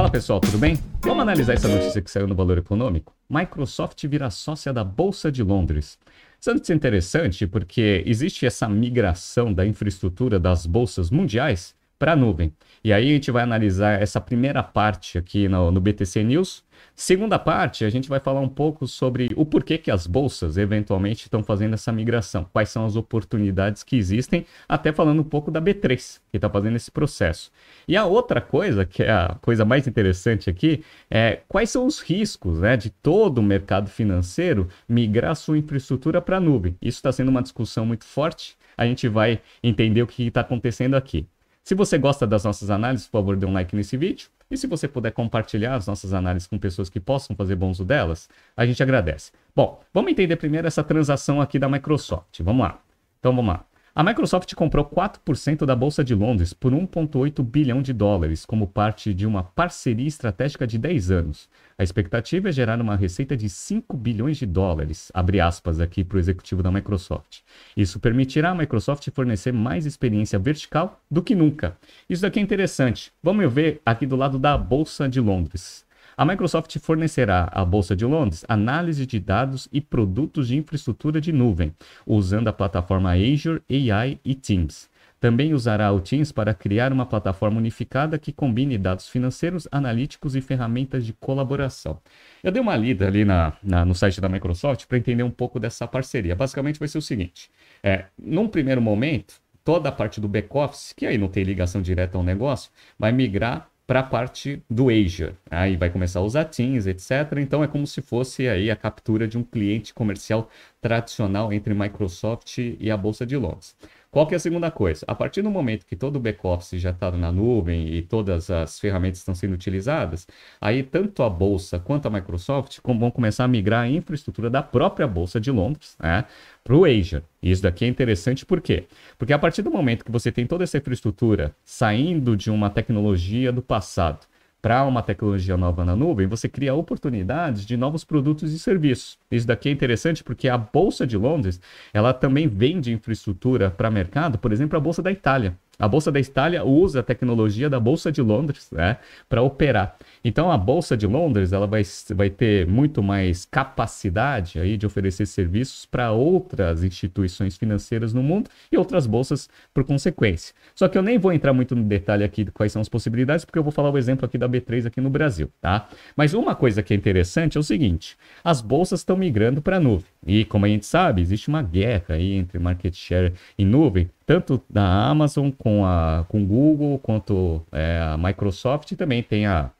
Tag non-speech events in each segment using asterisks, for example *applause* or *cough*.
Fala pessoal, tudo bem? Vamos analisar essa notícia que saiu no Valor Econômico? Microsoft vira sócia da Bolsa de Londres. Isso é interessante porque existe essa migração da infraestrutura das bolsas mundiais para a nuvem. E aí a gente vai analisar essa primeira parte aqui no, no BTC News Segunda parte, a gente vai falar um pouco sobre o porquê que as bolsas eventualmente estão fazendo essa migração, quais são as oportunidades que existem, até falando um pouco da B3, que está fazendo esse processo. E a outra coisa, que é a coisa mais interessante aqui, é quais são os riscos né, de todo o mercado financeiro migrar sua infraestrutura para a nuvem. Isso está sendo uma discussão muito forte, a gente vai entender o que está acontecendo aqui. Se você gosta das nossas análises, por favor, dê um like nesse vídeo. E se você puder compartilhar as nossas análises com pessoas que possam fazer bom uso delas, a gente agradece. Bom, vamos entender primeiro essa transação aqui da Microsoft. Vamos lá. Então vamos lá. A Microsoft comprou 4% da Bolsa de Londres por 1,8 bilhão de dólares, como parte de uma parceria estratégica de 10 anos. A expectativa é gerar uma receita de 5 bilhões de dólares, abre aspas aqui para o executivo da Microsoft. Isso permitirá a Microsoft fornecer mais experiência vertical do que nunca. Isso daqui é interessante. Vamos ver aqui do lado da Bolsa de Londres. A Microsoft fornecerá à Bolsa de Londres análise de dados e produtos de infraestrutura de nuvem, usando a plataforma Azure AI e Teams. Também usará o Teams para criar uma plataforma unificada que combine dados financeiros, analíticos e ferramentas de colaboração. Eu dei uma lida ali na, na no site da Microsoft para entender um pouco dessa parceria. Basicamente vai ser o seguinte: é, num primeiro momento, toda a parte do back-office, que aí não tem ligação direta ao negócio, vai migrar para a parte do Azure. Aí vai começar a usar Teams, etc. Então é como se fosse aí a captura de um cliente comercial tradicional entre Microsoft e a Bolsa de Londres. Qual que é a segunda coisa? A partir do momento que todo o back-office já está na nuvem e todas as ferramentas estão sendo utilizadas, aí tanto a Bolsa quanto a Microsoft vão começar a migrar a infraestrutura da própria Bolsa de Londres né, para o Azure. E isso daqui é interessante por quê? Porque a partir do momento que você tem toda essa infraestrutura saindo de uma tecnologia do passado para uma tecnologia nova na nuvem, você cria oportunidades de novos produtos e serviços. Isso daqui é interessante porque a Bolsa de Londres, ela também vende infraestrutura para mercado, por exemplo, a Bolsa da Itália. A Bolsa da Itália usa a tecnologia da Bolsa de Londres né, para operar. Então a Bolsa de Londres ela vai, vai ter muito mais capacidade aí de oferecer serviços para outras instituições financeiras no mundo e outras bolsas por consequência. Só que eu nem vou entrar muito no detalhe aqui de quais são as possibilidades, porque eu vou falar o exemplo aqui da B3 aqui no Brasil, tá? Mas uma coisa que é interessante é o seguinte: as bolsas estão migrando para a nuvem. E como a gente sabe, existe uma guerra aí entre market share e nuvem, tanto da Amazon com a com Google quanto é, a Microsoft também tem a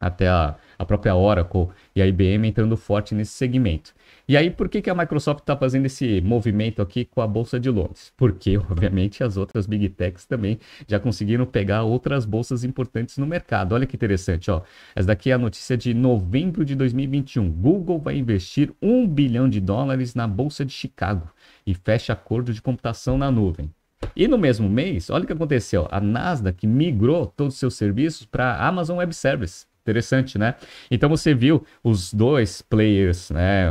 até a, a própria Oracle e a IBM entrando forte nesse segmento. E aí, por que, que a Microsoft está fazendo esse movimento aqui com a Bolsa de Londres? Porque, *laughs* obviamente, as outras Big Techs também já conseguiram pegar outras bolsas importantes no mercado. Olha que interessante, ó. Essa daqui é a notícia de novembro de 2021. Google vai investir um bilhão de dólares na Bolsa de Chicago e fecha acordo de computação na nuvem. E no mesmo mês, olha o que aconteceu. A Nasdaq migrou todos os seus serviços para a Amazon Web Service. Interessante, né? Então você viu os dois players né,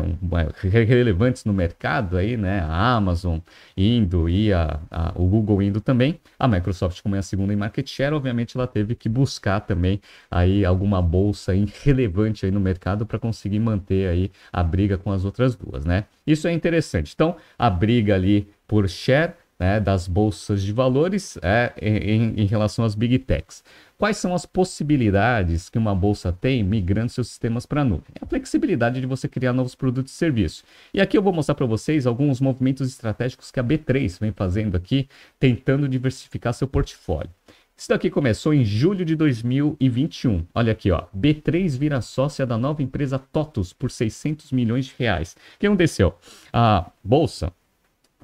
relevantes no mercado aí, né? A Amazon indo e a, a, o Google indo também. A Microsoft, como é a segunda em market share, obviamente ela teve que buscar também aí alguma bolsa relevante aí no mercado para conseguir manter aí a briga com as outras duas, né? Isso é interessante. Então, a briga ali por share né, das bolsas de valores é, em, em, relação às big techs. Quais são as possibilidades que uma bolsa tem migrando seus sistemas para a nuvem? É a flexibilidade de você criar novos produtos e serviços. E aqui eu vou mostrar para vocês alguns movimentos estratégicos que a B3 vem fazendo aqui, tentando diversificar seu portfólio. Isso daqui começou em julho de 2021. Olha aqui, ó. B3 vira sócia da nova empresa TOTUS por 600 milhões de reais. O que aconteceu? A bolsa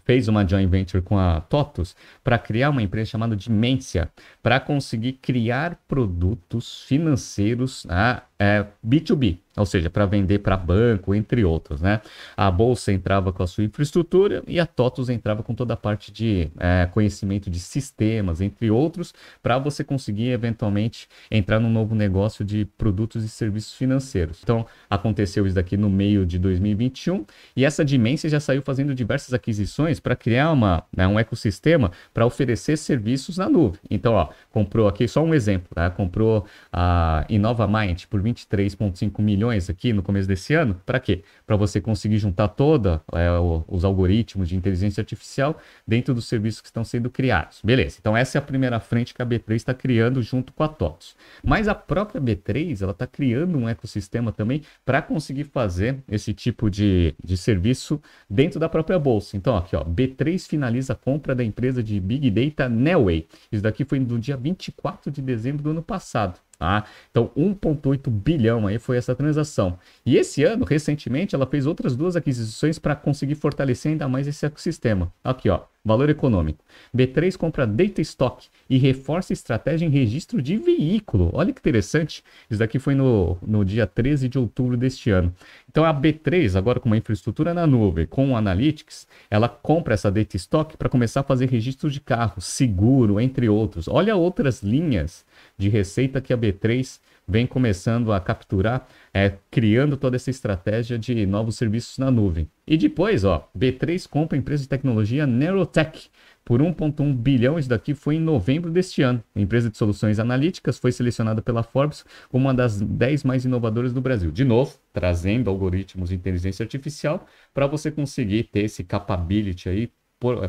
fez uma joint venture com a TOTUS para criar uma empresa chamada Dimensia, para conseguir criar produtos financeiros, né, é, B2B, ou seja, para vender para banco, entre outros, né? A bolsa entrava com a sua infraestrutura e a TOTUS entrava com toda a parte de é, conhecimento de sistemas, entre outros, para você conseguir eventualmente entrar num novo negócio de produtos e serviços financeiros. Então, aconteceu isso daqui no meio de 2021 e essa Dimensity já saiu fazendo diversas aquisições para criar uma, né, um ecossistema para oferecer serviços na nuvem. Então, ó, comprou aqui só um exemplo, tá? comprou a Inova Mind por 23,5 milhões aqui no começo desse ano. Para quê? Para você conseguir juntar toda é, os algoritmos de inteligência artificial dentro dos serviços que estão sendo criados. Beleza. Então essa é a primeira frente que a B3 está criando junto com a TOTS. Mas a própria B3 ela está criando um ecossistema também para conseguir fazer esse tipo de, de serviço dentro da própria bolsa. Então aqui ó, B3 finaliza a compra da empresa de Big Data Nelway. Isso daqui foi no dia 24 de dezembro do ano passado. Tá? Então, 1,8 bilhão aí foi essa transação. E esse ano, recentemente, ela fez outras duas aquisições para conseguir fortalecer ainda mais esse ecossistema. Aqui, ó, valor econômico. B3 compra Data Stock e reforça estratégia em registro de veículo. Olha que interessante. Isso daqui foi no, no dia 13 de outubro deste ano. Então, a B3, agora com uma infraestrutura na nuvem, com o Analytics, ela compra essa Data Stock para começar a fazer registro de carro, seguro, entre outros. Olha outras linhas de receita que a B3 vem começando a capturar, é, criando toda essa estratégia de novos serviços na nuvem. E depois, ó, B3 compra a empresa de tecnologia Neurotech por 1,1 bilhão. Isso daqui foi em novembro deste ano. A empresa de soluções analíticas foi selecionada pela Forbes como uma das 10 mais inovadoras do Brasil. De novo, trazendo algoritmos de inteligência artificial para você conseguir ter esse capability aí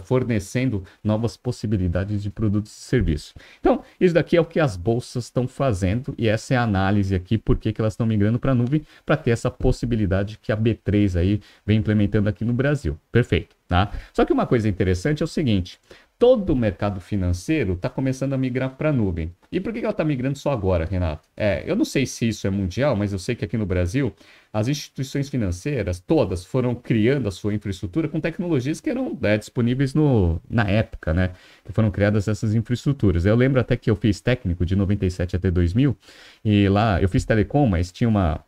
fornecendo novas possibilidades de produtos e serviços. Então, isso daqui é o que as bolsas estão fazendo e essa é a análise aqui, por que elas estão migrando para a nuvem, para ter essa possibilidade que a B3 aí vem implementando aqui no Brasil. Perfeito. Tá? Só que uma coisa interessante é o seguinte: todo o mercado financeiro está começando a migrar para a nuvem. E por que ela está migrando só agora, Renato? É, eu não sei se isso é mundial, mas eu sei que aqui no Brasil as instituições financeiras todas foram criando a sua infraestrutura com tecnologias que eram é, disponíveis no, na época, né? Que foram criadas essas infraestruturas. Eu lembro até que eu fiz técnico de 97 até 2000 e lá eu fiz telecom, mas tinha uma,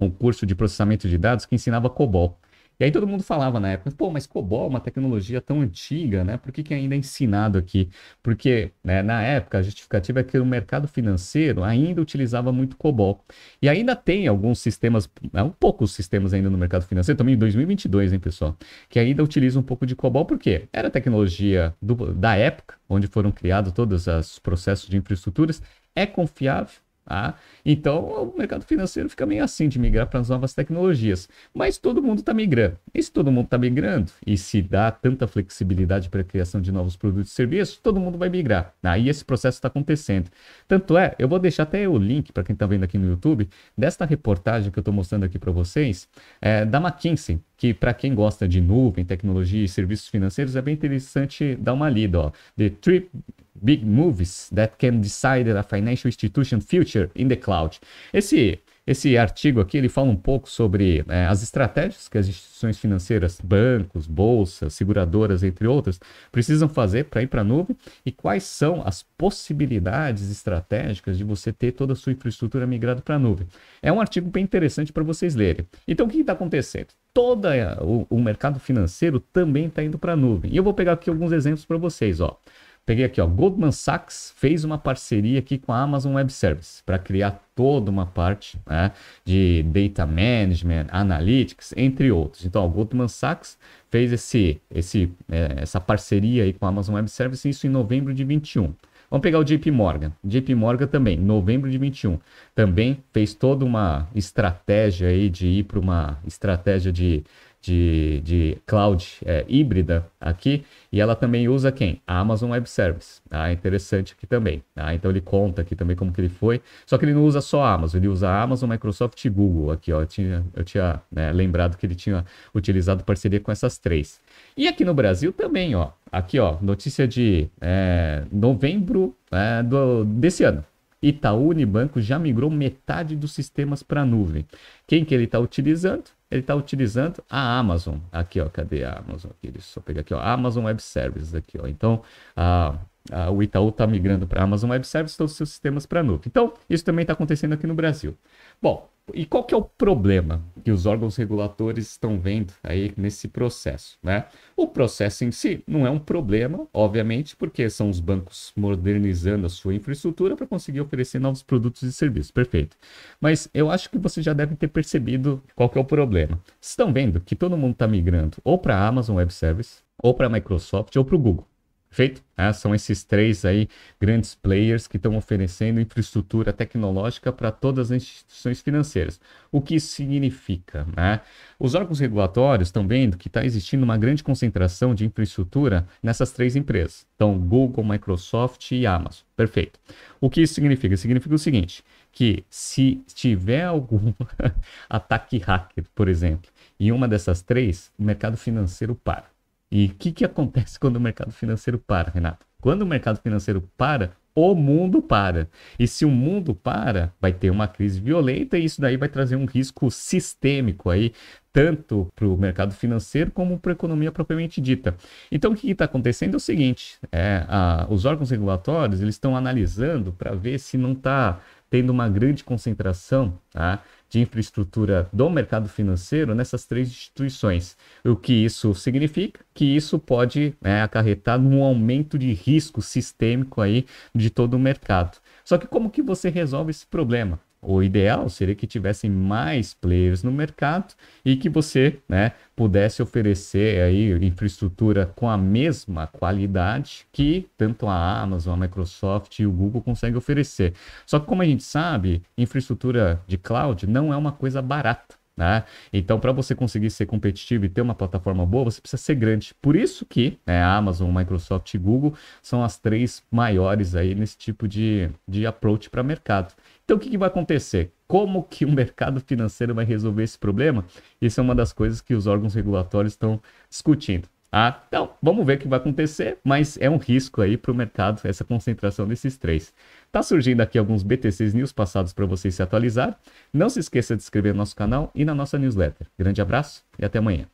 um curso de processamento de dados que ensinava COBOL. E aí todo mundo falava na época, pô, mas COBOL é uma tecnologia tão antiga, né? Por que, que ainda é ensinado aqui? Porque né, na época a justificativa é que o mercado financeiro ainda utilizava muito COBOL. E ainda tem alguns sistemas, né, um poucos sistemas ainda no mercado financeiro, também em 2022, hein, pessoal? Que ainda utilizam um pouco de COBOL, porque era tecnologia do, da época, onde foram criados todos os processos de infraestruturas, é confiável, Tá? Então, o mercado financeiro fica meio assim de migrar para as novas tecnologias. Mas todo mundo está migrando. E se todo mundo está migrando e se dá tanta flexibilidade para a criação de novos produtos e serviços, todo mundo vai migrar. Aí esse processo está acontecendo. Tanto é, eu vou deixar até o link para quem está vendo aqui no YouTube desta reportagem que eu estou mostrando aqui para vocês, é, da McKinsey, que para quem gosta de nuvem, tecnologia e serviços financeiros é bem interessante dar uma lida. Ó. The Trip Big Moves That Can Decide a Financial Institution Future in the Cloud. Esse, esse artigo aqui ele fala um pouco sobre é, as estratégias que as instituições financeiras, bancos, bolsas, seguradoras, entre outras, precisam fazer para ir para a nuvem e quais são as possibilidades estratégicas de você ter toda a sua infraestrutura migrada para a nuvem. É um artigo bem interessante para vocês lerem. Então, o que está acontecendo? Todo o, o mercado financeiro também está indo para a nuvem. E eu vou pegar aqui alguns exemplos para vocês. Ó. Peguei aqui, ó, Goldman Sachs fez uma parceria aqui com a Amazon Web Services para criar toda uma parte né, de data management, analytics, entre outros. Então, o Goldman Sachs fez esse, esse, é, essa parceria aí com a Amazon Web Services, isso em novembro de 21. Vamos pegar o JP Morgan. JP Morgan também, novembro de 21, também fez toda uma estratégia aí de ir para uma estratégia de de, de cloud é, híbrida aqui, e ela também usa quem? A Amazon Web Service. Tá? Interessante aqui também. Tá? Então ele conta aqui também como que ele foi. Só que ele não usa só a Amazon, ele usa a Amazon, Microsoft e Google. Aqui, ó, eu tinha, eu tinha né, lembrado que ele tinha utilizado parceria com essas três. E aqui no Brasil também, ó. Aqui, ó, notícia de é, novembro é, do, desse ano. Itaú Unibanco já migrou metade dos sistemas para a nuvem. Quem que ele está utilizando? Ele está utilizando a Amazon. Aqui, ó, cadê a Amazon? Aqui, deixa eu só pegar aqui, ó, Amazon Web Services aqui, ó. Então, a, a, o Itaú está migrando para a Amazon Web Services todos os seus sistemas para nuvem. Então, isso também está acontecendo aqui no Brasil. Bom, e qual que é o problema que os órgãos reguladores estão vendo aí nesse processo, né? O processo em si não é um problema, obviamente, porque são os bancos modernizando a sua infraestrutura para conseguir oferecer novos produtos e serviços, perfeito. Mas eu acho que você já deve ter percebido qual que é o problema. Estão vendo que todo mundo está migrando ou para a Amazon Web Service, ou para a Microsoft, ou para o Google. Perfeito? É, são esses três aí grandes players que estão oferecendo infraestrutura tecnológica para todas as instituições financeiras. O que isso significa? Né? Os órgãos regulatórios estão vendo que está existindo uma grande concentração de infraestrutura nessas três empresas. Então, Google, Microsoft e Amazon. Perfeito. O que isso significa? Significa o seguinte, que se tiver algum *laughs* ataque hacker, por exemplo, em uma dessas três, o mercado financeiro para. E o que, que acontece *laughs* quando o mercado financeiro para, Renato? Quando o mercado financeiro para, o mundo para. E se o mundo para, vai ter uma crise violenta e isso daí vai trazer um risco sistêmico aí, tanto para o mercado financeiro como para a economia propriamente dita. Então o que está acontecendo é o seguinte: é, a, os órgãos regulatórios eles estão analisando para ver se não está tendo uma grande concentração tá, de infraestrutura do mercado financeiro nessas três instituições. O que isso significa? Que isso pode né, acarretar num aumento de risco sistêmico aí de todo o mercado. Só que como que você resolve esse problema? O ideal seria que tivessem mais players no mercado e que você né, pudesse oferecer aí infraestrutura com a mesma qualidade que tanto a Amazon, a Microsoft e o Google conseguem oferecer. Só que como a gente sabe, infraestrutura de cloud não é uma coisa barata. Né? Então, para você conseguir ser competitivo e ter uma plataforma boa, você precisa ser grande. Por isso que né, Amazon, Microsoft e Google são as três maiores aí nesse tipo de, de approach para mercado. Então, o que, que vai acontecer? Como que o *laughs* mercado financeiro vai resolver esse problema? Isso é uma das coisas que os órgãos regulatórios estão discutindo. Ah, então, vamos ver o que vai acontecer, mas é um risco aí para o mercado essa concentração desses três. Tá surgindo aqui alguns BTCs News passados para vocês se atualizar. Não se esqueça de se inscrever no nosso canal e na nossa newsletter. Grande abraço e até amanhã.